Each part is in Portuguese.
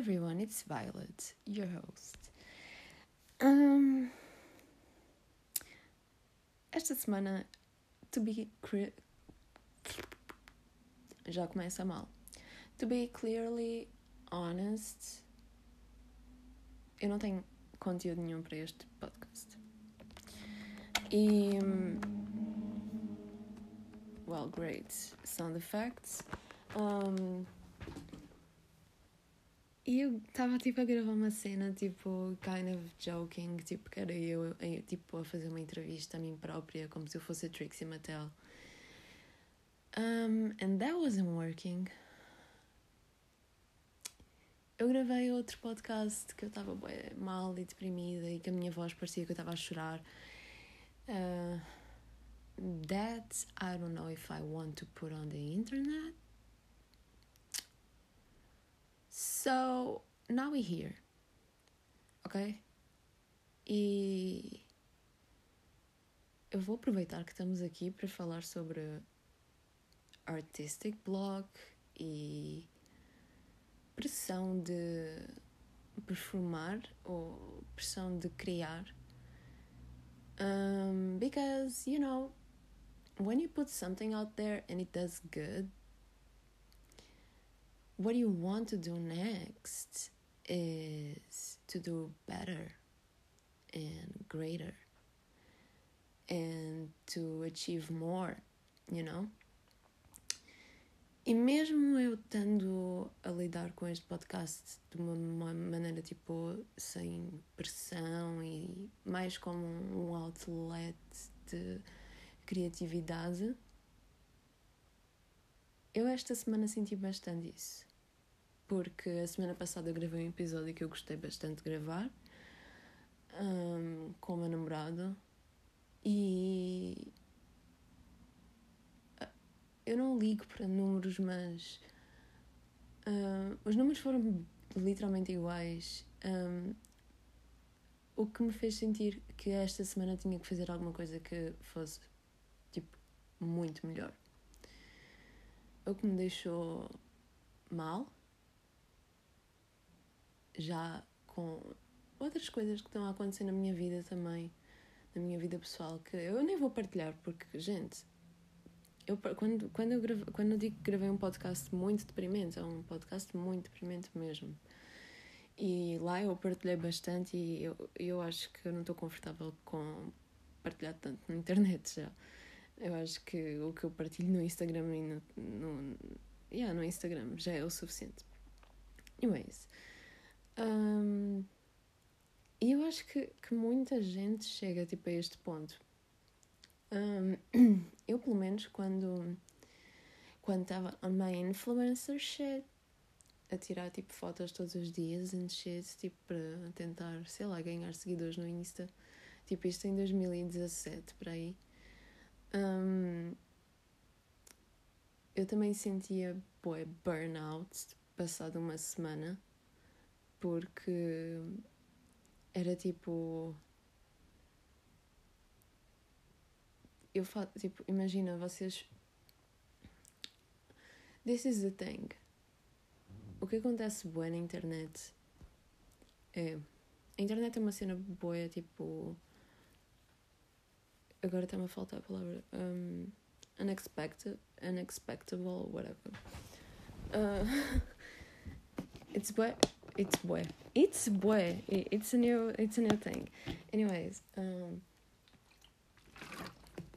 everyone, it's Violet, your host. Um, esta semana, to be já começa mal. To be clearly honest, eu não tenho conteúdo nenhum para este podcast. E. Well, great. Sound effects. Um, e eu estava tipo a gravar uma cena, tipo, kind of joking, tipo, que era eu, tipo, a fazer uma entrevista a mim própria, como se eu fosse a Trixie Mattel. Um, and that wasn't working. Eu gravei outro podcast que eu estava mal e deprimida e que a minha voz parecia que eu estava a chorar. Uh, that I don't know if I want to put on the internet. So now we're here. Ok? E eu vou aproveitar que estamos aqui para falar sobre artistic block e pressão de performar ou pressão de criar. Um, because, you know, when you put something out there and it does good, what you want to do next is to do better and greater and to achieve more, you know? E mesmo eu estando a lidar com este podcast de uma maneira tipo sem pressão e mais como um outlet de criatividade, eu esta semana senti bastante isso. Porque a semana passada eu gravei um episódio que eu gostei bastante de gravar um, com o meu namorado e eu não ligo para números, mas uh, os números foram literalmente iguais. Um, o que me fez sentir que esta semana tinha que fazer alguma coisa que fosse tipo muito melhor. O que me deixou mal, já com outras coisas que estão a acontecer na minha vida também, na minha vida pessoal, que eu nem vou partilhar porque, gente, eu, quando, quando, eu grave, quando eu digo que gravei um podcast muito deprimente, é um podcast muito deprimente mesmo. E lá eu partilhei bastante e eu, eu acho que eu não estou confortável com partilhar tanto na internet já. Eu acho que o que eu partilho no Instagram e no, no, yeah, no Instagram já é o suficiente. Anyways. Um, e eu acho que, que muita gente chega tipo, a este ponto um, eu, pelo menos, quando quando estava on my influencer shit, a tirar tipo fotos todos os dias and shit, tipo para tentar, sei lá, ganhar seguidores no Insta. Tipo, isto em 2017, por aí. Um, eu também sentia, boy, burnout passado uma semana, porque era tipo eu faço, tipo, imagina vocês. This is the thing. O que acontece boa na internet é. A internet é uma cena boa, tipo. Agora está-me a faltar a palavra. Um, unexpected, unexpectable, whatever. Uh, it's boy. It's boy. It's boy. It's a new. It's a new thing. Anyways. Um,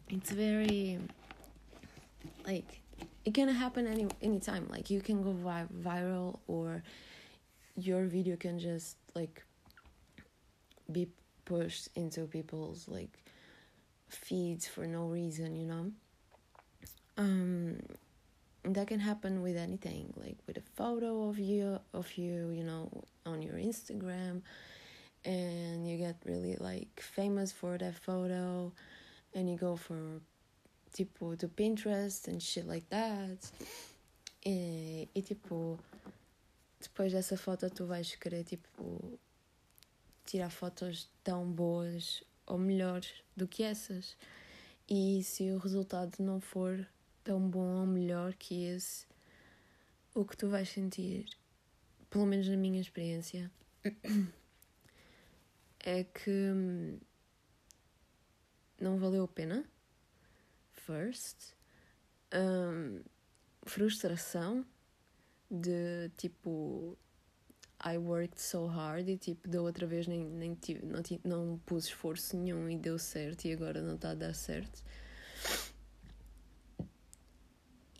it's very like it can happen any anytime like you can go vi- viral or your video can just like be pushed into people's like feeds for no reason you know um that can happen with anything like with a photo of you of you you know on your instagram and you get really like famous for that photo and you go for tipo do Pinterest and shit like that. E, e tipo, depois dessa foto tu vais querer tipo tirar fotos tão boas ou melhores do que essas. E se o resultado não for tão bom ou melhor que esse, o que tu vais sentir pelo menos na minha experiência, é que hum, não valeu a pena. First. Um, frustração de tipo I worked so hard e tipo da outra vez nem, nem tive, não, não pus esforço nenhum e deu certo e agora não está a dar certo.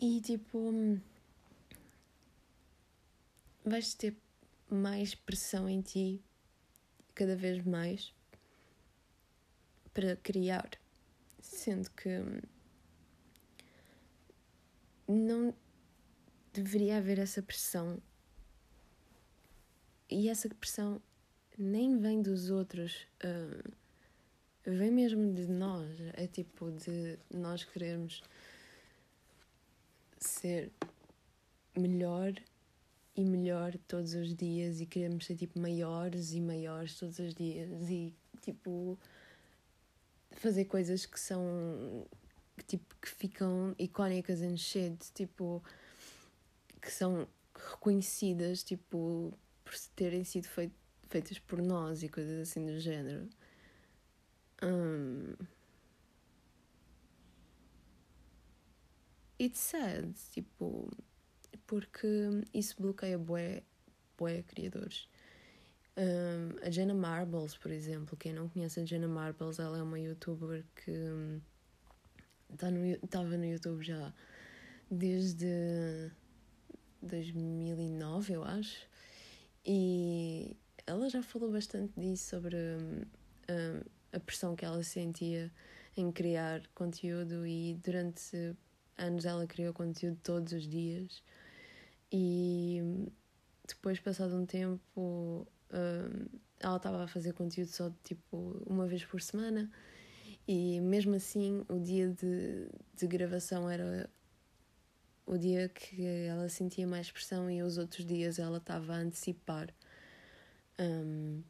E tipo hum, vais ter mais pressão em ti cada vez mais para criar, sendo que hum, não deveria haver essa pressão e essa pressão nem vem dos outros, uh, vem mesmo de nós. É tipo de nós queremos ser melhor e melhor todos os dias e queremos ser tipo maiores e maiores todos os dias e tipo fazer coisas que são tipo que ficam icónicas em shit, tipo que são reconhecidas tipo por terem sido feit feitas por nós e coisas assim do género. Um, it's sad, tipo, porque isso bloqueia bué, bué criadores. Um, a Jenna Marbles, por exemplo, quem não conhece a Jenna Marbles, ela é uma youtuber que estava tá no, no YouTube já desde 2009, eu acho. E ela já falou bastante disso, sobre um, a pressão que ela sentia em criar conteúdo e durante anos ela criou conteúdo todos os dias e depois passado um tempo um, ela estava a fazer conteúdo só tipo uma vez por semana e mesmo assim o dia de, de gravação era o dia que ela sentia mais pressão e os outros dias ela estava a antecipar um,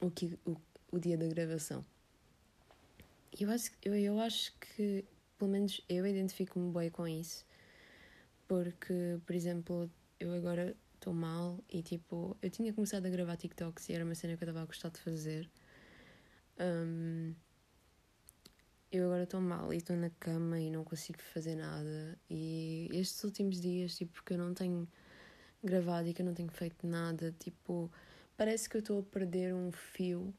o, que, o, o dia da gravação. Eu acho, eu, eu acho que, pelo menos eu identifico-me bem com isso, porque, por exemplo, eu agora estou mal e tipo, eu tinha começado a gravar TikToks e era uma cena que eu estava a gostar de fazer. Um, eu agora estou mal e estou na cama e não consigo fazer nada. E estes últimos dias, tipo, porque eu não tenho gravado e que eu não tenho feito nada, tipo, parece que eu estou a perder um fio.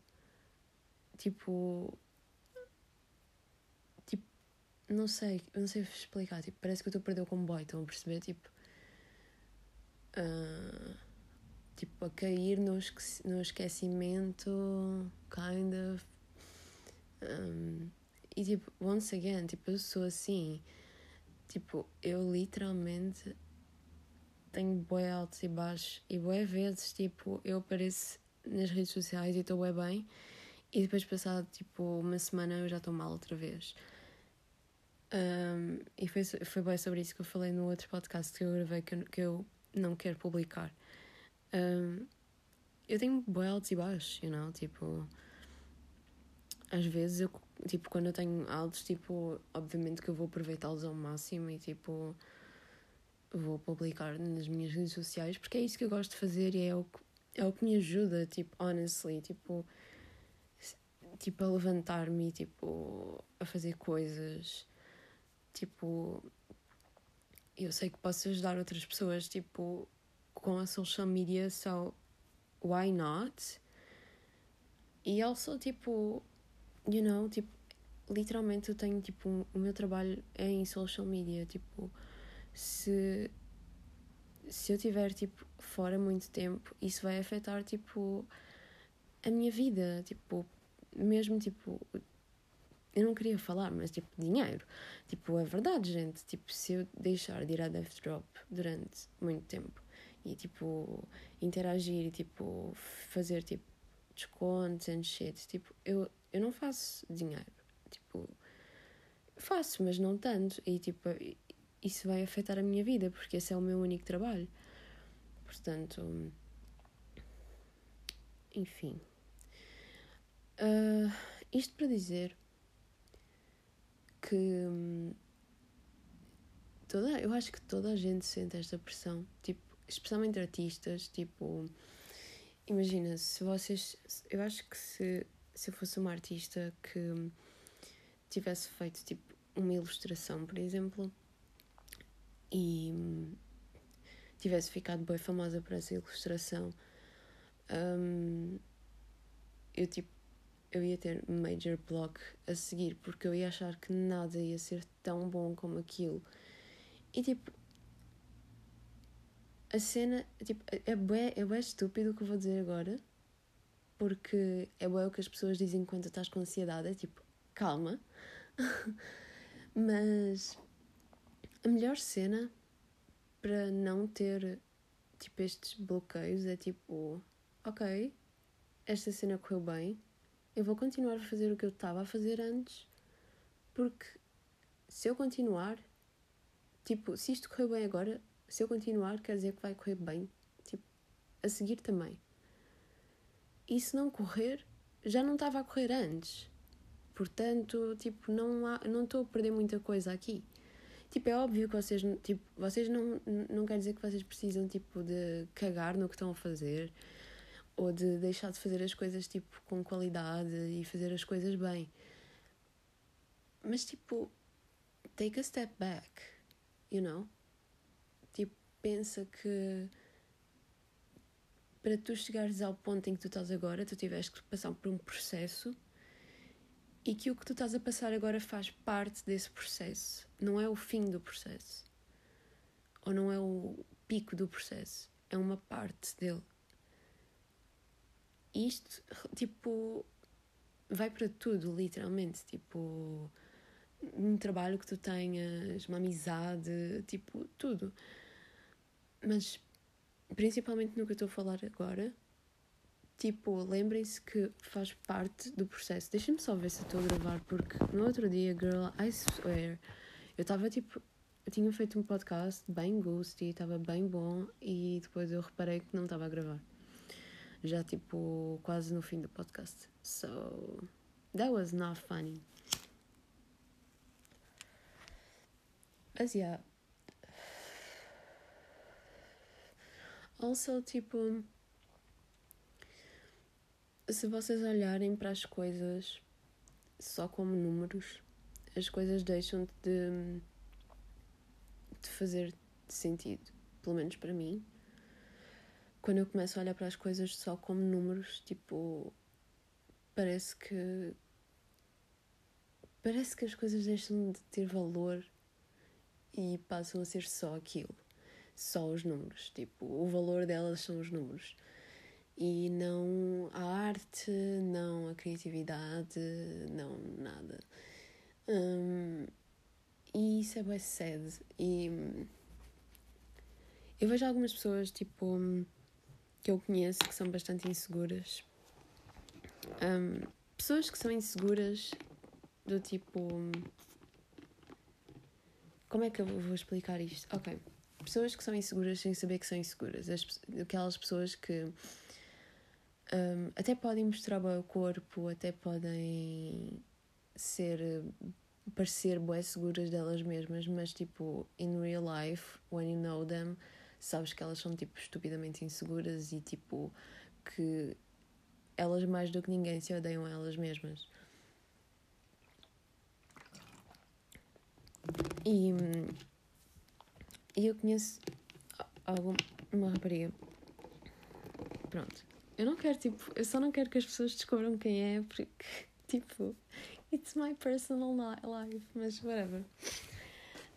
Tipo, não sei, não sei explicar. Tipo, parece que eu estou a perder o comboio, estão a perceber? Tipo. Uh, tipo, a cair no, no esquecimento, kind of. Um, e tipo, once again, tipo, eu sou assim. Tipo, eu literalmente tenho boé altos e baixos. E boé vezes, tipo, eu apareço nas redes sociais e estou bem. E depois, passado tipo uma semana, eu já estou mal outra vez. Um, e foi, foi bem sobre isso que eu falei no outro podcast que eu gravei que eu, que eu não quero publicar. Um, eu tenho boé altos e baixos, you know? Tipo, às vezes eu tipo, quando eu tenho altos, tipo, obviamente que eu vou aproveitá-los ao máximo e, tipo, vou publicar nas minhas redes sociais porque é isso que eu gosto de fazer e é o que, é o que me ajuda, tipo, honestly, tipo, tipo, a levantar-me, tipo, a fazer coisas, tipo, eu sei que posso ajudar outras pessoas, tipo, com a social media, so why not? E also, tipo, you know, tipo, literalmente eu tenho, tipo, um, o meu trabalho é em social media, tipo, se, se eu tiver, tipo, fora muito tempo, isso vai afetar, tipo, a minha vida, tipo, mesmo, tipo, eu não queria falar, mas, tipo, dinheiro, tipo, é verdade, gente, tipo, se eu deixar de ir à Death Drop durante muito tempo e, tipo, interagir e, tipo, fazer, tipo, descontos and shit, tipo, eu eu não faço dinheiro. Tipo, faço, mas não tanto. E tipo, isso vai afetar a minha vida, porque esse é o meu único trabalho. Portanto, enfim. Uh, isto para dizer que hum, toda, eu acho que toda a gente sente esta pressão. Tipo, especialmente artistas, tipo, imagina, se vocês, eu acho que se, se eu fosse uma artista que tivesse feito, tipo, uma ilustração, por exemplo, e tivesse ficado bem famosa por essa ilustração, um, eu, tipo, eu ia ter major block a seguir, porque eu ia achar que nada ia ser tão bom como aquilo. E tipo, a cena, tipo, é bem, é bem estúpido o que eu vou dizer agora, porque é bem o que as pessoas dizem quando estás com ansiedade, é tipo, calma. Mas a melhor cena para não ter tipo estes bloqueios é tipo, ok, esta cena correu bem, eu vou continuar a fazer o que eu estava a fazer antes, porque se eu continuar, tipo, se isto correu bem agora, se eu continuar, quer dizer que vai correr bem, tipo, a seguir também. E se não correr, já não estava a correr antes. Portanto, tipo, não há, não estou a perder muita coisa aqui. Tipo, é óbvio que vocês, tipo, vocês não, não quer dizer que vocês precisam, tipo, de cagar no que estão a fazer ou de deixar de fazer as coisas, tipo, com qualidade e fazer as coisas bem. Mas, tipo, take a step back, you know? Tipo, pensa que para tu chegares ao ponto em que tu estás agora, tu tiveste que passar por um processo e que o que tu estás a passar agora faz parte desse processo, não é o fim do processo, ou não é o pico do processo, é uma parte dele. Isto, tipo, vai para tudo, literalmente, tipo, um trabalho que tu tenhas, uma amizade, tipo, tudo. Mas, principalmente no que eu estou a falar agora, Tipo, lembrem-se que faz parte do processo. Deixem-me só ver se estou a gravar, porque no outro dia, girl, I swear, eu estava tipo. Eu tinha feito um podcast bem ghosty, estava bem bom, e depois eu reparei que não estava a gravar. Já tipo, quase no fim do podcast. So, that was not funny. Mas yeah. Also, tipo se vocês olharem para as coisas só como números, as coisas deixam de, de fazer sentido, pelo menos para mim. Quando eu começo a olhar para as coisas só como números, tipo, parece que parece que as coisas deixam de ter valor e passam a ser só aquilo, só os números. Tipo, o valor delas são os números e não a arte, não a criatividade, não nada. Um, e isso é bem sad. E eu vejo algumas pessoas, tipo, que eu conheço que são bastante inseguras. Um, pessoas que são inseguras do tipo. Como é que eu vou explicar isto? Ok. Pessoas que são inseguras sem saber que são inseguras. As, aquelas pessoas que um, até podem mostrar o corpo, até podem ser parecer bué seguras delas mesmas, mas tipo, in real life, when you know them, sabes que elas são tipo estupidamente inseguras e tipo que elas mais do que ninguém se odeiam a elas mesmas. E, e eu conheço alguma, uma rapariga. Pronto eu não quero, tipo, eu só não quero que as pessoas descubram quem é, porque, tipo, it's my personal life, mas whatever.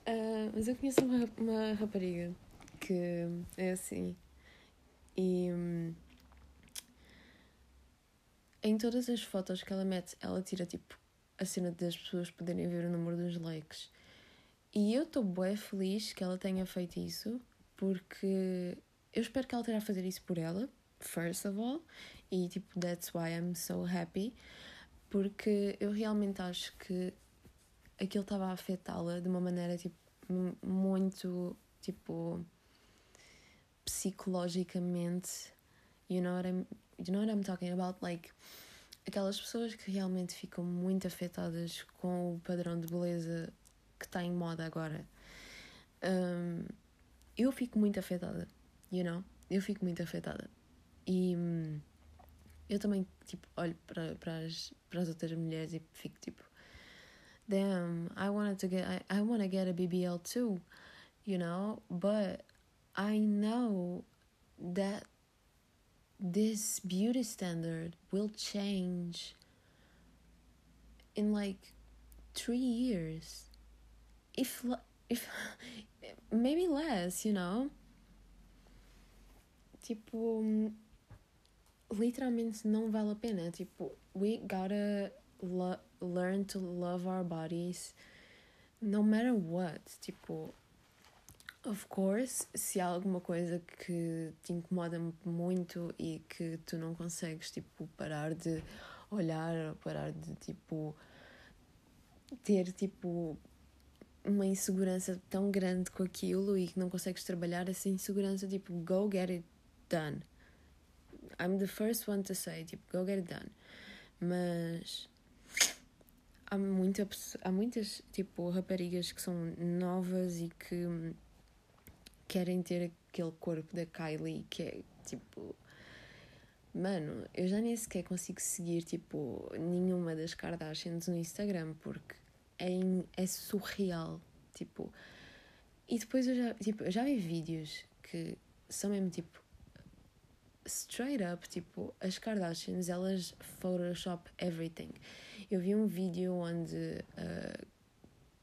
Uh, mas eu conheço uma, uma rapariga que é assim. E um, em todas as fotos que ela mete, ela tira tipo a cena das pessoas poderem ver o número dos likes. E eu estou bem feliz que ela tenha feito isso, porque eu espero que ela tenha a fazer isso por ela, first of all, e tipo, that's why I'm so happy, porque eu realmente acho que aquilo estava a afetá-la de uma maneira tipo, muito tipo psicologicamente, you know what I'm, you know what I'm talking about, like aquelas pessoas que realmente ficam muito afetadas com o padrão de beleza que está em moda agora. Um, eu fico muito afetada you know? Eu fico muito afetada. E hum, eu também, tipo, olho para, para, as, outras mulheres e fico tipo, damn, I wanted to get, I, I want to get a BBL too, you know? But I know that this beauty standard will change in like three years. If if maybe less you know? Tipo literalmente não vale a pena. Tipo we gotta learn to love our bodies no matter what. Tipo Of course, se há alguma coisa que te incomoda muito e que tu não consegues, tipo, parar de olhar, parar de, tipo, ter, tipo, uma insegurança tão grande com aquilo e que não consegues trabalhar essa insegurança, tipo, go get it done. I'm the first one to say, tipo, go get it done. Mas há, muita, há muitas, tipo, raparigas que são novas e que querem ter aquele corpo da Kylie que é tipo. Mano, eu já nem sequer consigo seguir tipo nenhuma das Kardashians no Instagram porque é, é surreal. Tipo. E depois eu já, tipo, eu já vi vídeos que são mesmo tipo straight up, tipo, as Kardashians, elas Photoshop everything. Eu vi um vídeo onde uh,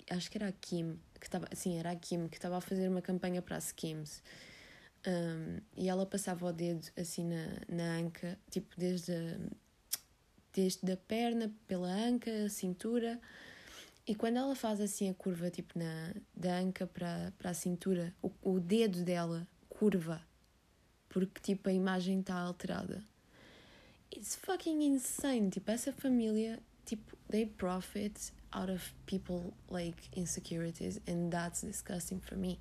acho que era a Kim que estava, sim, era a Kim, que estava a fazer uma campanha para a Skims. Um, e ela passava o dedo assim na, na anca, tipo desde a, desde a perna, pela anca, cintura. E quando ela faz assim a curva, tipo na, da anca para, para a cintura, o, o dedo dela curva, porque tipo a imagem está alterada. It's fucking insane. Tipo, essa família, tipo, they profit out of people like insecurities and that's disgusting for me.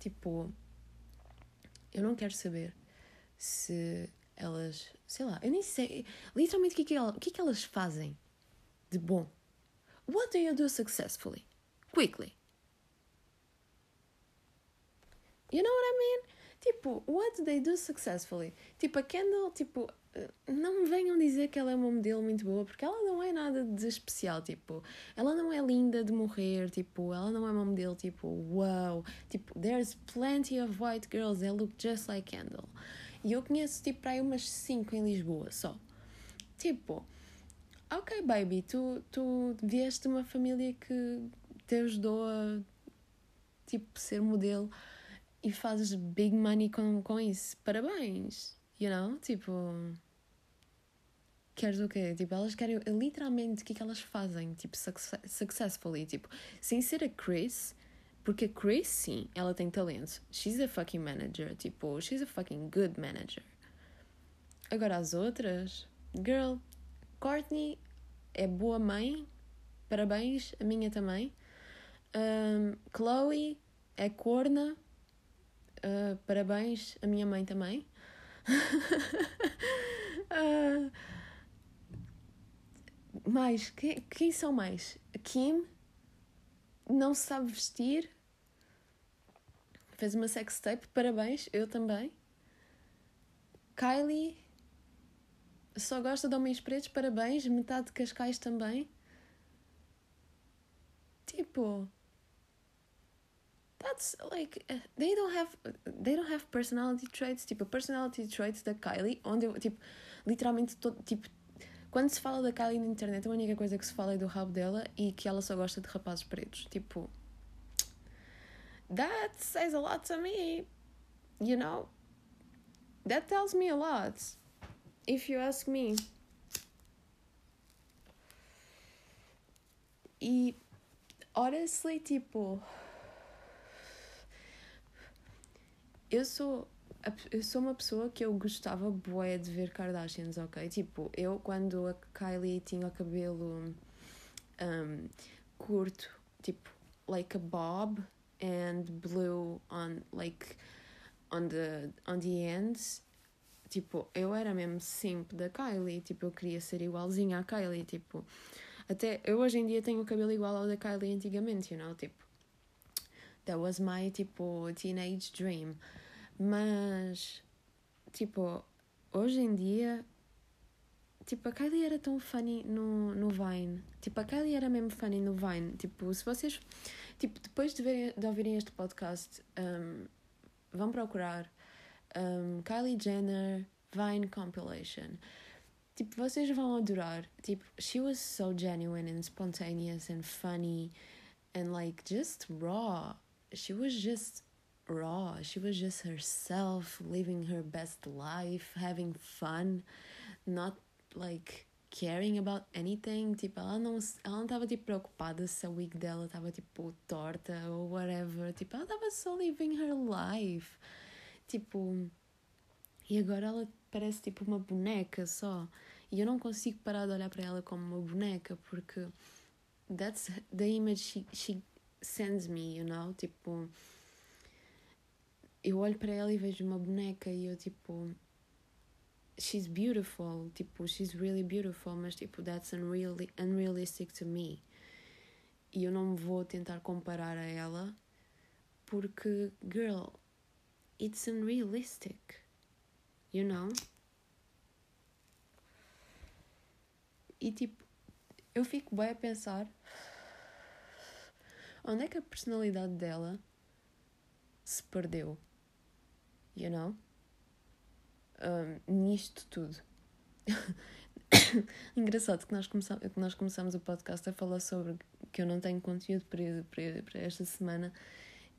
Tipo, eu não quero saber se elas, sei lá, eu nem sei literalmente o que, que, que, que elas fazem de bom. What do you do successfully? Quickly. You know what I mean? Tipo, what they do successfully? Tipo, a Kendall, tipo, não me venham dizer que ela é uma modelo muito boa, porque ela não é nada de especial, tipo, ela não é linda de morrer, tipo, ela não é uma modelo, tipo, wow, tipo, there's plenty of white girls that look just like Kendall. E eu conheço, tipo, para aí umas 5 em Lisboa só. Tipo, ok, baby, tu, tu vieste de uma família que te ajudou a, tipo, ser modelo e fazes big money com, com isso. Parabéns! You know? Tipo. Queres o quê? Tipo, elas querem literalmente o que, é que elas fazem, tipo, successfully. Tipo, sem ser a Chris, porque a Chris, sim, ela tem talento. She's a fucking manager. Tipo, she's a fucking good manager. Agora as outras, girl, Courtney é boa mãe, parabéns, a minha também. Um, Chloe é corna, uh, parabéns, a minha mãe também uh, mais, quem, quem são mais? A Kim não sabe vestir, fez uma sextape, parabéns, eu também. Kylie só gosta de homens pretos, parabéns, metade de Cascais também. Tipo, that's like uh, they don't have they don't have personality traits. Tipo personality traits da Kylie onde eu tipo literalmente todo, tipo quando se fala da Kylie na internet a única coisa que se fala é do rabo dela e que ela só gosta de rapazes pretos. Tipo that says a lot to me you know? That tells me a lot if you ask me. E honestly tipo eu sou eu sou uma pessoa que eu gostava bué de ver Kardashians, ok? Tipo, eu quando a Kylie tinha o cabelo um, curto, tipo, like a bob and blue on like on the on the ends, tipo, eu era mesmo sempre da Kylie, tipo, eu queria ser igualzinha à Kylie, tipo, até eu hoje em dia tenho o cabelo igual ao da Kylie antigamente, you know, tipo, that was my tipo teenage dream. Mas, tipo, hoje em dia, tipo, a Kylie era tão funny no, no Vine. Tipo, a Kylie era mesmo funny no Vine. Tipo, se vocês, tipo, depois de, verem, de ouvirem este podcast, um, vão procurar um, Kylie Jenner Vine Compilation. Tipo, vocês vão adorar. Tipo, she was so genuine and spontaneous and funny and like just raw. She was just raw. She was just herself, living her best life, having fun, not like caring about anything. Tipo, ela não ela não estava tipo preocupada se a wig dela estava tipo torta ou whatever. Tipo, ela estava só living her life. Tipo, e agora ela parece tipo uma boneca só. E eu não consigo parar de olhar para ela como uma boneca porque that's the image she, she sends me, you know? Tipo, eu olho para ela e vejo uma boneca e eu tipo she's beautiful, tipo, she's really beautiful, mas tipo, that's unreal, unrealistic to me. E eu não me vou tentar comparar a ela porque, girl, it's unrealistic, you know? E tipo, eu fico bem a pensar onde é que a personalidade dela se perdeu, you know? Um, nisto tudo. Engraçado que nós, começamos, que nós começamos o podcast a falar sobre que eu não tenho conteúdo para, para, para esta semana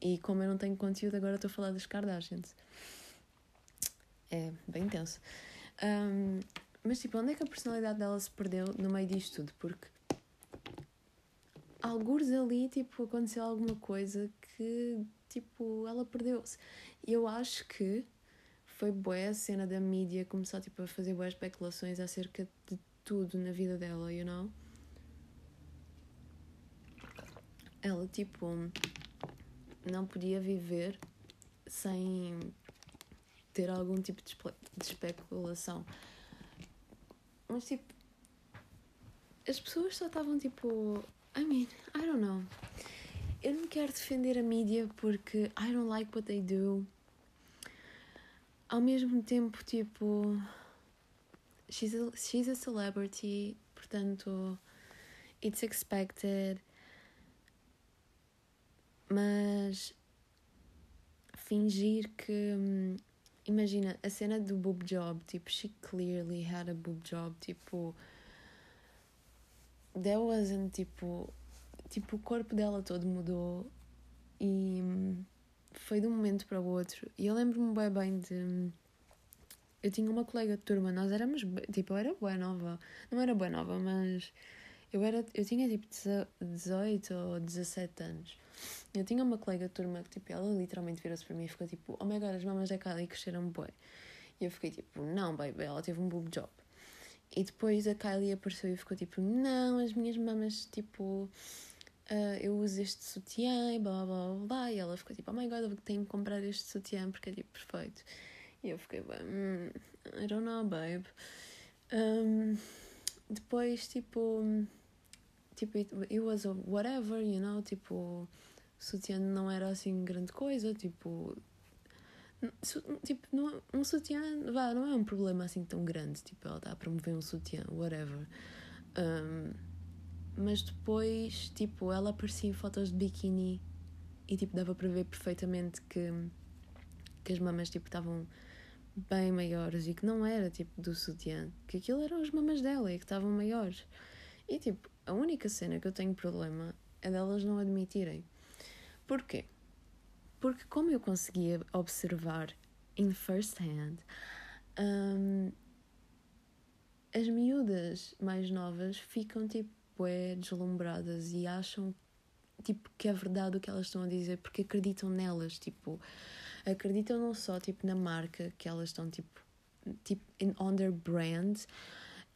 e como eu não tenho conteúdo, agora estou a falar das Kardashians. É bem intenso. Um, mas tipo, onde é que a personalidade dela se perdeu no meio disto tudo? Porque alguns ali, tipo, aconteceu alguma coisa que, tipo, ela perdeu-se. E eu acho que foi boa a cena da mídia começar, tipo, a fazer boas especulações acerca de tudo na vida dela, you know? Ela, tipo, não podia viver sem ter algum tipo de, de especulação. Mas tipo, as pessoas só estavam tipo. I mean, I don't know. Eu não quero defender a mídia porque I don't like what they do. Ao mesmo tempo, tipo. She's a, she's a celebrity, portanto. It's expected. Mas. Fingir que. Hum, imagina, a cena do boob job, tipo, she clearly had a boob job, tipo, there wasn't, tipo, tipo, o corpo dela todo mudou e foi de um momento para o outro. E eu lembro-me bem bem de. Eu tinha uma colega de turma, nós éramos, tipo, eu era boa nova, não era boa nova, mas eu, era, eu tinha tipo 18 ou 17 anos. Eu tinha uma colega de turma que, tipo, ela literalmente virou-se para mim e ficou tipo, oh my god, as mamas da Kylie cresceram bem. E eu fiquei tipo, não, baby, ela teve um boob job. E depois a Kylie apareceu e ficou tipo, não, as minhas mamas, tipo, uh, eu uso este sutiã e blá blá blá. E ela ficou tipo, oh my god, eu tenho que comprar este sutiã porque é tipo perfeito. E eu fiquei, hum, I don't know, babe. Um, depois, tipo, tipo, it, it was whatever, you know, tipo sutiã não era assim grande coisa, tipo. Tipo, não, um sutiã, vá, não é um problema assim tão grande. Tipo, ela está a promover um sutiã, whatever. Um, mas depois, tipo, ela aparecia em fotos de biquíni e, tipo, dava para ver perfeitamente que, que as mamas, tipo, estavam bem maiores e que não era, tipo, do sutiã. Que aquilo eram as mamas dela e que estavam maiores. E, tipo, a única cena que eu tenho problema é delas não admitirem. Porquê? Porque como eu conseguia observar in first hand, um, as miúdas mais novas ficam tipo é, deslumbradas e acham tipo que é verdade o que elas estão a dizer porque acreditam nelas, tipo, acreditam não só tipo na marca que elas estão tipo tipo on their brand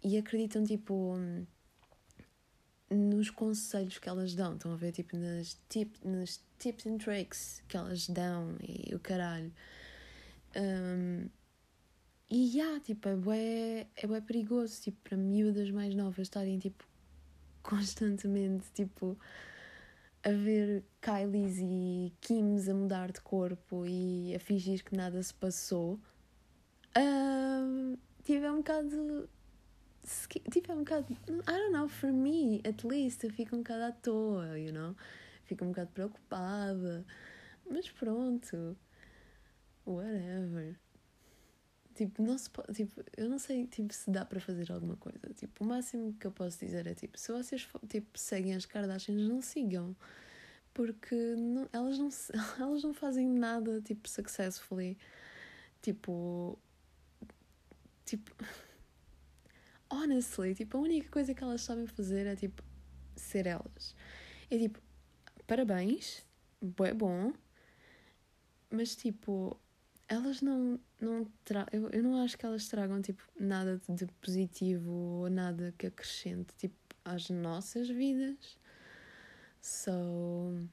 e acreditam tipo nos conselhos que elas dão, estão a ver tipo nas, tip, nas tips and tricks que elas dão e o caralho. Um, e já, yeah, tipo, é bué, é bué perigoso, tipo, para miúdas mais novas estarem, tipo, constantemente, tipo, a ver Kylies e Kims a mudar de corpo e a fingir que nada se passou, uh, tive um bocado. Tive um bocado. I don't know, for me, at least, eu fico um bocado à toa, you know? Fico um bocado preocupada. Mas pronto. Whatever. Tipo, não se pode, tipo, eu não sei tipo, se dá para fazer alguma coisa. Tipo, o máximo que eu posso dizer é tipo, se vocês tipo, seguem as Kardashians, não sigam. Porque não, elas, não, elas não fazem nada tipo successfully. Tipo. Tipo. Honestly, tipo, a única coisa que elas sabem fazer é tipo ser elas. É tipo, parabéns, é bom, mas tipo, elas não, não tra eu, eu não acho que elas tragam tipo nada de positivo ou nada que acrescente tipo às nossas vidas. So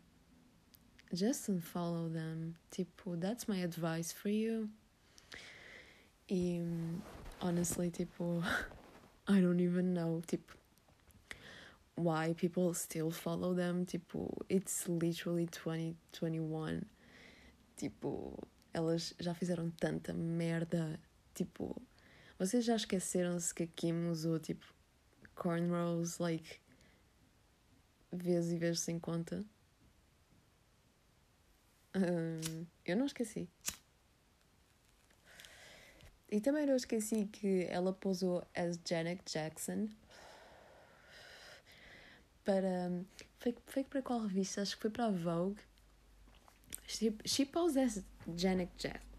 just unfollow them. Tipo, that's my advice for you. E honestly, tipo, I don't even know, tipo, why people still follow them. Tipo, it's literally 2021. Tipo, elas já fizeram tanta merda. Tipo, vocês já esqueceram-se que a Kim usou tipo cornrows, like, vezes e vezes sem conta? Um, eu não esqueci. E também não esqueci que ela posou as Janet Jackson para. Foi, foi para qual revista? Acho que foi para a Vogue. She, she posed as Janet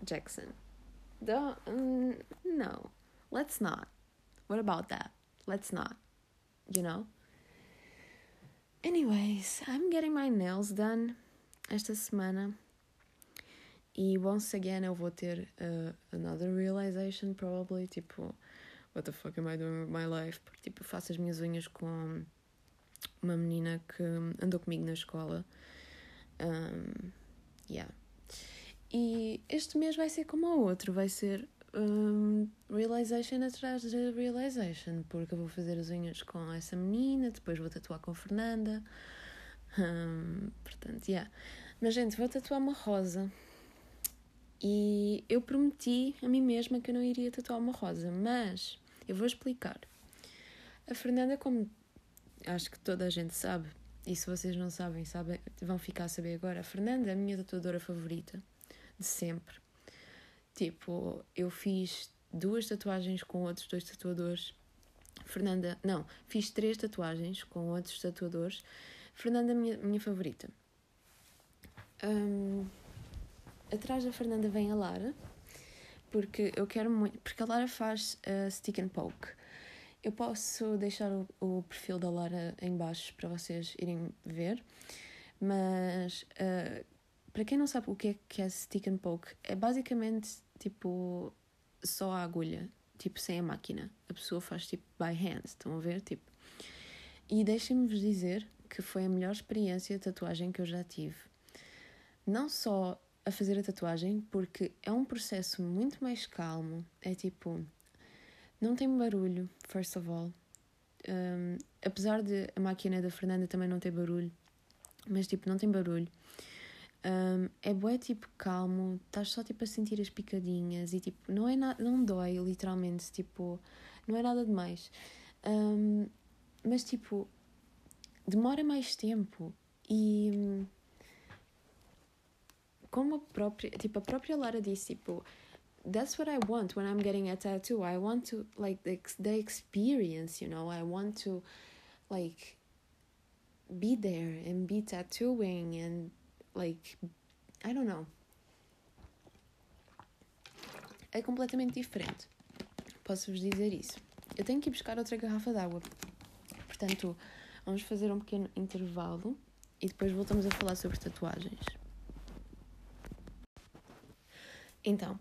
Jackson. Don't, um, no, let's not. What about that? Let's not. You know? Anyways, I'm getting my nails done esta semana. E once again eu vou ter uh, another realization, probably. Tipo, what the fuck am I doing with my life? Porque, tipo, faço as minhas unhas com uma menina que andou comigo na escola. Um, yeah. E este mês vai ser como o outro, vai ser um, realization atrás de realization, porque eu vou fazer as unhas com essa menina, depois vou tatuar com Fernanda. Um, portanto, yeah. Mas, gente, vou tatuar uma rosa. E eu prometi a mim mesma que eu não iria tatuar uma rosa, mas eu vou explicar. A Fernanda, como acho que toda a gente sabe, e se vocês não sabem, sabem vão ficar a saber agora, a Fernanda é a minha tatuadora favorita de sempre. Tipo, eu fiz duas tatuagens com outros dois tatuadores. Fernanda, não, fiz três tatuagens com outros tatuadores. Fernanda, é minha, minha favorita. Um, atrás da Fernanda vem a Lara, porque eu quero muito. Porque a Lara faz uh, stick and poke. Eu posso deixar o, o perfil da Lara em baixo para vocês irem ver, mas uh, para quem não sabe o que é, que é stick and poke, é basicamente tipo só a agulha, tipo sem a máquina. A pessoa faz tipo by hand, estão a ver? Tipo. E deixem-me vos dizer que foi a melhor experiência de tatuagem que eu já tive. Não só a fazer a tatuagem, porque é um processo muito mais calmo, é tipo. Não tem barulho, first of all. Um, apesar de a máquina da Fernanda também não ter barulho, mas tipo, não tem barulho. Um, é bué tipo calmo, estás só tipo a sentir as picadinhas e tipo, não é nada, não dói literalmente, tipo, não é nada demais. Um, mas tipo, demora mais tempo e como a própria, tipo, a própria Lara disse, tipo, that's what I want when I'm getting a tattoo. I want to like the, the experience, you know. I want to like be there and be tattooing and like I don't know. É completamente diferente. Posso-vos dizer isso. Eu tenho que ir buscar outra garrafa d'água. Portanto, vamos fazer um pequeno intervalo e depois voltamos a falar sobre tatuagens. Então,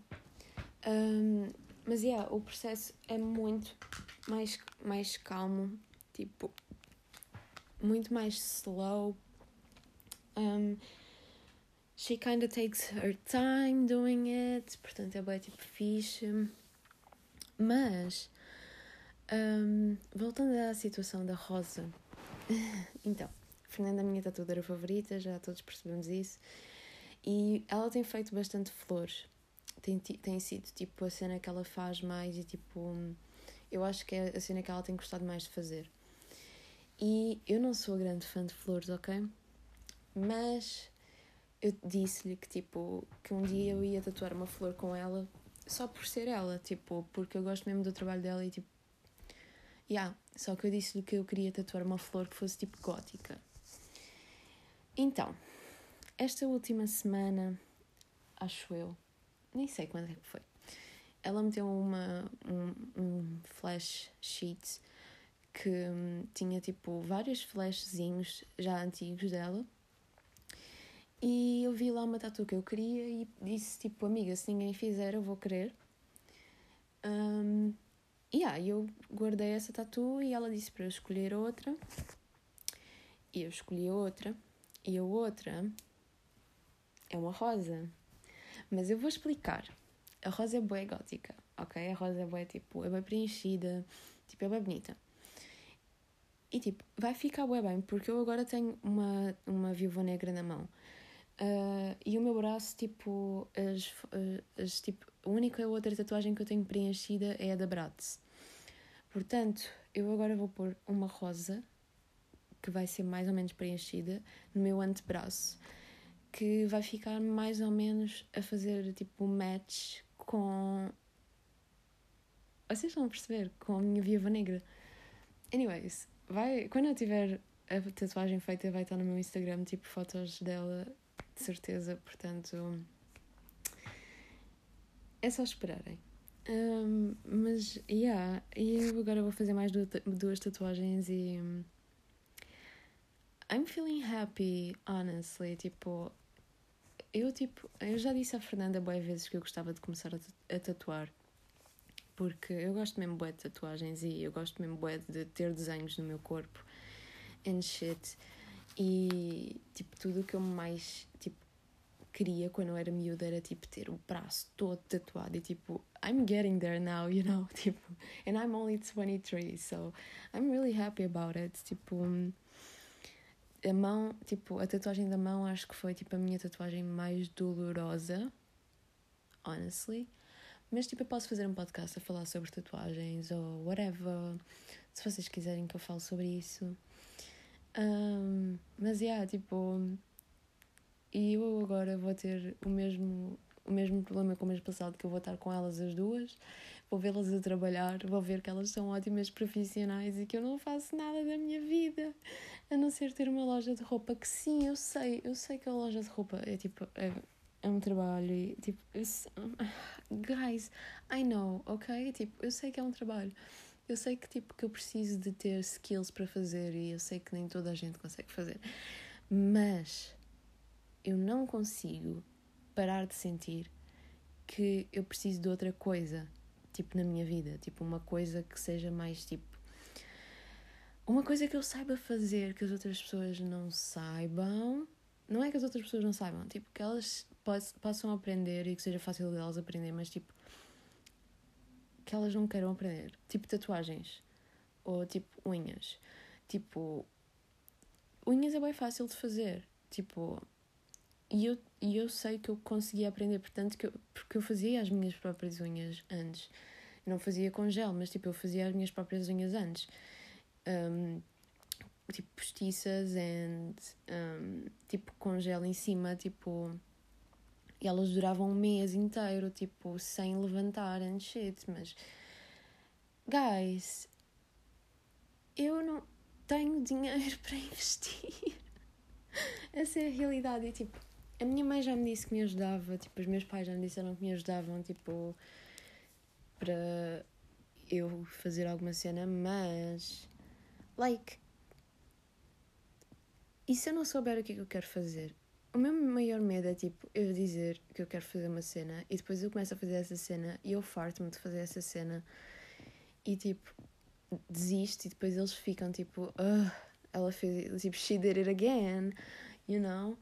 um, mas yeah, o processo é muito mais, mais calmo, tipo, muito mais slow. Um, she kind of takes her time doing it, portanto é bem tipo fixe. Mas, um, voltando à situação da Rosa, então, Fernanda é a minha tatuadora favorita, já todos percebemos isso. E ela tem feito bastante flores. Tem, tem sido tipo a cena que ela faz mais e tipo. Eu acho que é a cena que ela tem gostado mais de fazer. E eu não sou grande fã de flores, ok? Mas eu disse-lhe que tipo que um dia eu ia tatuar uma flor com ela só por ser ela, tipo, porque eu gosto mesmo do trabalho dela e tipo. Yeah, só que eu disse-lhe que eu queria tatuar uma flor que fosse tipo gótica. Então, esta última semana, acho eu, nem sei quando é que foi, ela meteu uma, um, um flash sheet que hum, tinha tipo vários flashzinhos já antigos dela. E eu vi lá uma tatu que eu queria e disse tipo, amiga, se ninguém fizer eu vou querer. Um, e aí eu guardei essa tatu e ela disse para eu escolher outra. E eu escolhi outra. E a outra é uma rosa. Mas eu vou explicar. A rosa é boa gótica, ok? A rosa é boa, tipo, é bem preenchida, tipo, é bem bonita. E tipo, vai ficar bem bem, porque eu agora tenho uma, uma viúva negra na mão. Uh, e o meu braço, tipo, as, as, tipo, a única outra tatuagem que eu tenho preenchida é a da Bratz. Portanto, eu agora vou pôr uma rosa, que vai ser mais ou menos preenchida, no meu antebraço, que vai ficar mais ou menos a fazer, tipo, um match com... Vocês estão a perceber? Com a minha viúva negra. Anyways, vai, quando eu tiver a tatuagem feita, vai estar no meu Instagram, tipo, fotos dela, de certeza, portanto. É só esperarem. Um, mas, yeah, eu agora vou fazer mais duas tatuagens e. Um, I'm feeling happy, honestly. Tipo, eu, tipo, eu já disse à Fernanda boas vezes que eu gostava de começar a, tatuar porque eu gosto mesmo bué de tatuagens e eu gosto mesmo bué de ter desenhos no meu corpo and shit. E, tipo, tudo o que eu mais, tipo, queria quando eu era miúda era, tipo, ter o braço todo tatuado e, tipo, I'm getting there now, you know, tipo, and I'm only 23, so I'm really happy about it, tipo, a mão, tipo, a tatuagem da mão acho que foi, tipo, a minha tatuagem mais dolorosa, honestly, mas tipo, eu posso fazer um podcast a falar sobre tatuagens ou whatever, se vocês quiserem que eu fale sobre isso. Um, mas, yeah, tipo, e eu agora vou ter o mesmo, o mesmo problema com o mês passado, que eu vou estar com elas as duas, vou vê-las a trabalhar, vou ver que elas são ótimas profissionais e que eu não faço nada da minha vida, a não ser ter uma loja de roupa, que sim, eu sei, eu sei que a loja de roupa é tipo, é, é um trabalho e tipo, guys, I know, ok? Tipo, eu sei que é um trabalho. Eu sei que tipo que eu preciso de ter skills para fazer e eu sei que nem toda a gente consegue fazer. Mas eu não consigo parar de sentir que eu preciso de outra coisa, tipo na minha vida, tipo uma coisa que seja mais tipo uma coisa que eu saiba fazer que as outras pessoas não saibam. Não é que as outras pessoas não saibam, tipo que elas possam aprender e que seja fácil delas aprender, mas tipo que elas não queiram aprender, tipo tatuagens ou tipo unhas. Tipo, unhas é bem fácil de fazer, tipo, e eu, e eu sei que eu conseguia aprender, portanto, que eu, porque eu fazia as minhas próprias unhas antes. Não fazia com gel, mas tipo, eu fazia as minhas próprias unhas antes. Um, tipo, postiças and um, tipo, com gel em cima, tipo e elas duravam um mês inteiro, tipo, sem levantar and shit. Mas, guys, eu não tenho dinheiro para investir. Essa é a realidade. E, tipo, a minha mãe já me disse que me ajudava, tipo, os meus pais já me disseram que me ajudavam, tipo, para eu fazer alguma cena, mas, like, e se eu não souber o que é que eu quero fazer? O meu maior medo é tipo eu dizer que eu quero fazer uma cena e depois eu começo a fazer essa cena e eu farto-me de fazer essa cena e tipo desisto e depois eles ficam tipo ela fez tipo she did it again you know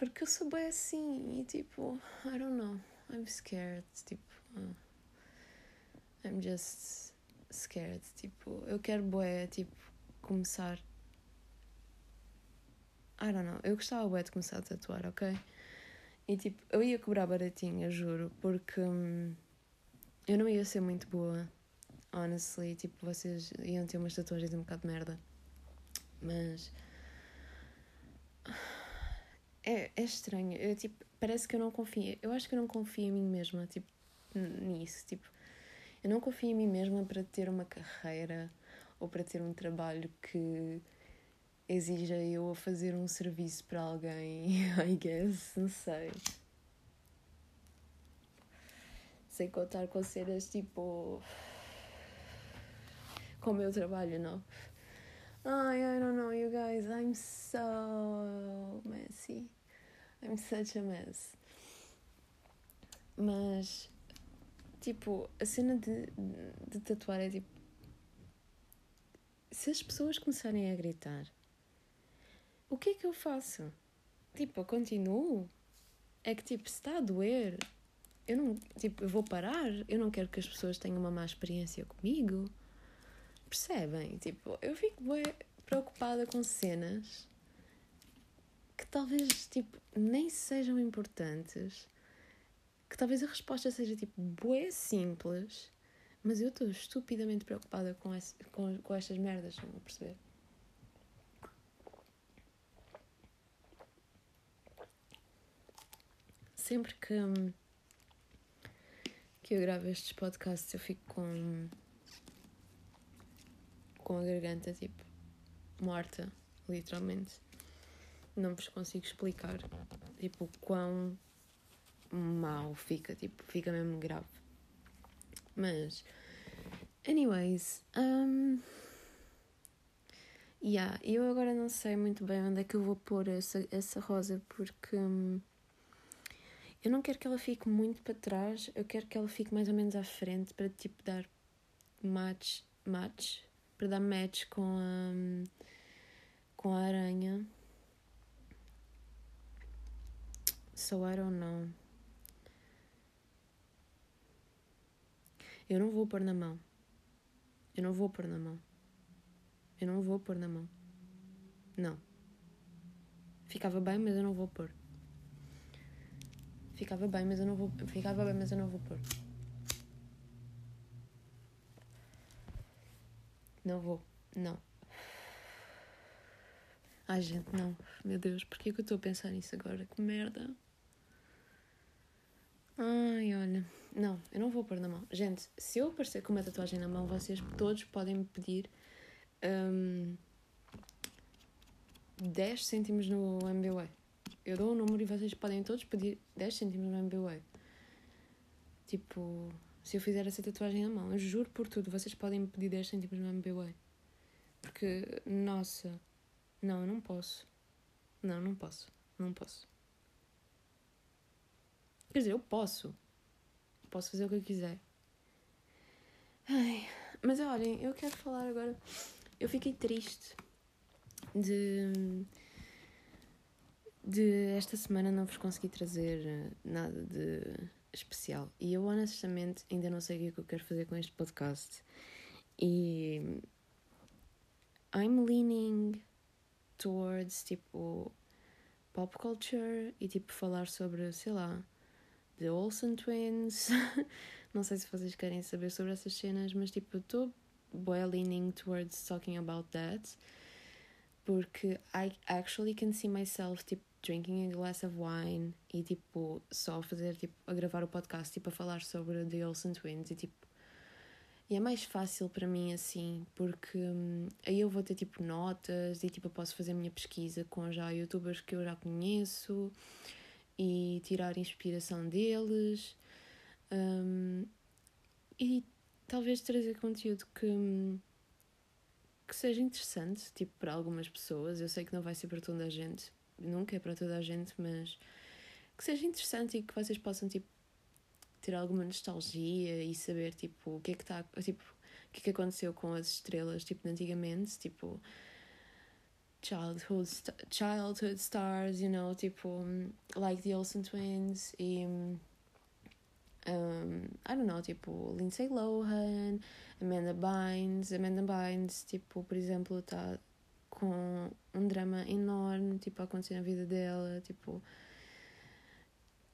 porque eu sou bem assim e tipo I don't know I'm scared tipo uh, I'm just scared tipo eu quero boé tipo começar I don't know, eu gostava bué de começar a tatuar, ok? E tipo, eu ia cobrar baratinho, juro, porque hum, eu não ia ser muito boa, honestly. Tipo, vocês iam ter umas tatuagens um bocado de merda. Mas. É, é estranho. Eu, tipo, parece que eu não confio. Eu acho que eu não confio em mim mesma, tipo, nisso. Tipo, eu não confio em mim mesma para ter uma carreira ou para ter um trabalho que exija eu a fazer um serviço para alguém, I guess, não sei. Sem contar com cenas tipo. com o meu trabalho, não. Ai, I don't know, you guys, I'm so messy. I'm such a mess. Mas, tipo, a cena de, de tatuar é tipo. Se as pessoas começarem a gritar o que é que eu faço? Tipo, eu continuo? É que, tipo, se está a doer, eu não, tipo, eu vou parar, eu não quero que as pessoas tenham uma má experiência comigo. Percebem? Tipo, eu fico bem preocupada com cenas que talvez, tipo, nem sejam importantes, que talvez a resposta seja, tipo, bué simples, mas eu estou estupidamente preocupada com, esse, com, com estas merdas, não vou perceber? sempre que, que eu gravo estes podcasts eu fico com com a garganta tipo morta, literalmente. Não vos consigo explicar tipo quão mal fica, tipo, fica mesmo grave. Mas anyways, um Yeah, eu agora não sei muito bem onde é que eu vou pôr essa, essa rosa porque um, eu não quero que ela fique muito para trás, eu quero que ela fique mais ou menos à frente para tipo dar match, match para dar match com a, com a aranha. So I don't know. Eu não vou pôr na mão. Eu não vou pôr na mão. Eu não vou pôr na mão. Não. Ficava bem, mas eu não vou pôr. Ficava bem, mas eu não vou. Ficava bem, mas eu não vou pôr. Não vou. Não. Ai, gente, não. Meu Deus, porquê que eu estou a pensar nisso agora? Que merda. Ai, olha. Não, eu não vou pôr na mão. Gente, se eu aparecer com uma tatuagem na mão, vocês todos podem me pedir um, 10 cêntimos no MBWay. Eu dou o número e vocês podem todos pedir 10 cêntimos no MBWay. Tipo, se eu fizer essa tatuagem na mão, eu juro por tudo, vocês podem me pedir 10 cêntimos no MBWay. Porque, nossa, não, eu não posso. Não, não posso. Não posso. Quer dizer, eu posso. Posso fazer o que eu quiser. Ai, mas olhem, eu quero falar agora. Eu fiquei triste de de esta semana não vos consegui trazer eh, nada de especial. E eu honestamente ainda não sei o que é eu quero fazer com este podcast. E I'm leaning towards tipo pop culture e tipo falar sobre, sei lá, The Olsen Twins. não sei se vocês querem saber sobre essas cenas, mas tipo, eu estou leaning towards talking about that porque I actually can see myself tipo drinking a glass of wine e tipo só fazer tipo a gravar o podcast tipo a falar sobre The Olsen Twins e tipo e é mais fácil para mim assim porque hum, aí eu vou ter tipo notas e tipo eu posso fazer a minha pesquisa com já youtubers que eu já conheço e tirar inspiração deles. Um, e talvez trazer conteúdo que que seja interessante tipo para algumas pessoas. Eu sei que não vai ser para toda a gente nunca é para toda a gente, mas que seja interessante e que vocês possam tipo ter alguma nostalgia e saber tipo o que é que está tipo o que é que aconteceu com as estrelas tipo antigamente tipo childhood childhood stars you know tipo like the Olsen twins e um, I don't know tipo Lindsay Lohan Amanda Bynes Amanda Bynes tipo por exemplo está com um drama enorme, tipo, a acontecer na vida dela, tipo...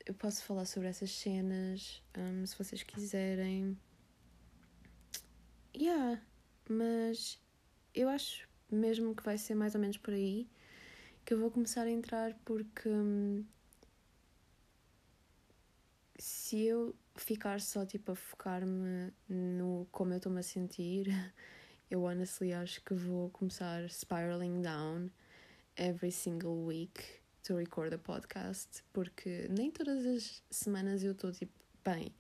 Eu posso falar sobre essas cenas, um, se vocês quiserem. Yeah, mas eu acho mesmo que vai ser mais ou menos por aí que eu vou começar a entrar porque hum, se eu ficar só tipo a focar-me no como eu estou-me a sentir, eu honestly acho que vou começar spiraling down every single week to record a podcast, porque nem todas as semanas eu estou tipo bem,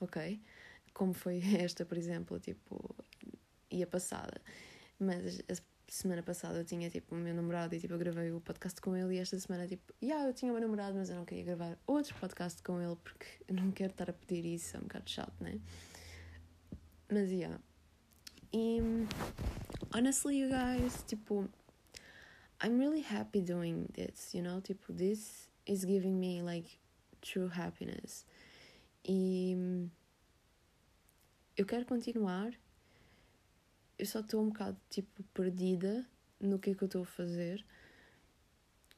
ok? Como foi esta, por exemplo, tipo, e a passada. Mas semana passada eu tinha tipo o meu namorado e tipo eu gravei o podcast com ele e esta semana tipo, yeah, eu tinha o meu namorado, mas eu não queria gravar outro podcast com ele porque eu não quero estar a pedir isso, é um bocado chato, né? Mas yeah. E honestly, you guys, tipo, I'm really happy doing this, you know? Tipo, this is giving me like true happiness. E eu quero continuar eu só estou um bocado tipo perdida no que é que eu estou a fazer,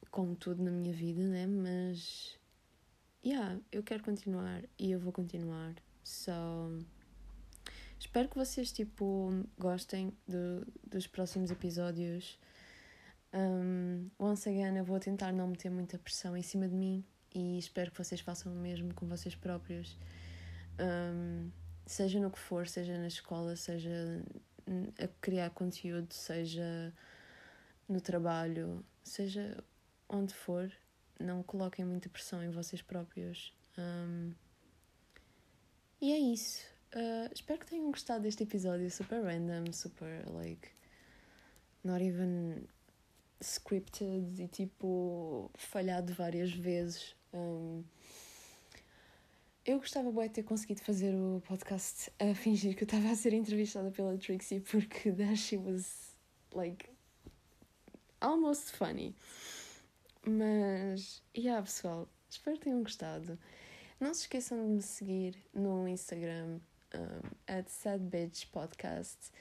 como tudo na minha vida, né? Mas, yeah, eu quero continuar e eu vou continuar. So, espero que vocês tipo gostem do, dos próximos episódios. Um, once again, eu vou tentar não meter muita pressão em cima de mim e espero que vocês façam o mesmo com vocês próprios. Um, seja no que for, seja na escola, seja a criar conteúdo, seja no trabalho, seja onde for, não coloquem muita pressão em vocês próprios. Um, e é isso. Uh, espero que tenham gostado deste episódio super random, super like not even scripted e tipo falhado várias vezes. Um, eu gostava bem de ter conseguido fazer o podcast a fingir que eu estava a ser entrevistada pela Trixie porque that she was like almost funny. Mas, yeah, pessoal, espero que tenham gostado. Não se esqueçam de me seguir no Instagram at sadbitchpodcast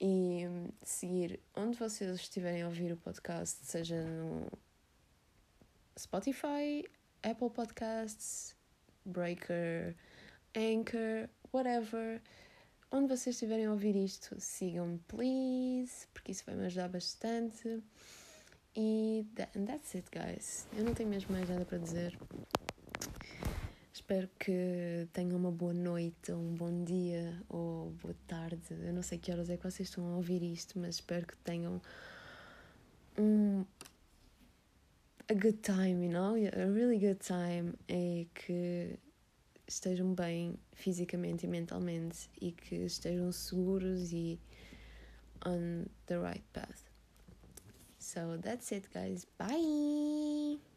e seguir onde vocês estiverem a ouvir o podcast, seja no Spotify, Apple Podcasts, Breaker, Anchor, whatever. Onde vocês estiverem a ouvir isto, sigam-me, please, porque isso vai me ajudar bastante. E that, and that's it, guys. Eu não tenho mesmo mais nada para dizer. Espero que tenham uma boa noite, ou um bom dia, ou boa tarde. Eu não sei que horas é que vocês estão a ouvir isto, mas espero que tenham um a good time, you know? A really good time é que estejam bem fisicamente e mentalmente e que estejam seguros e on the right path. So that's it, guys. Bye!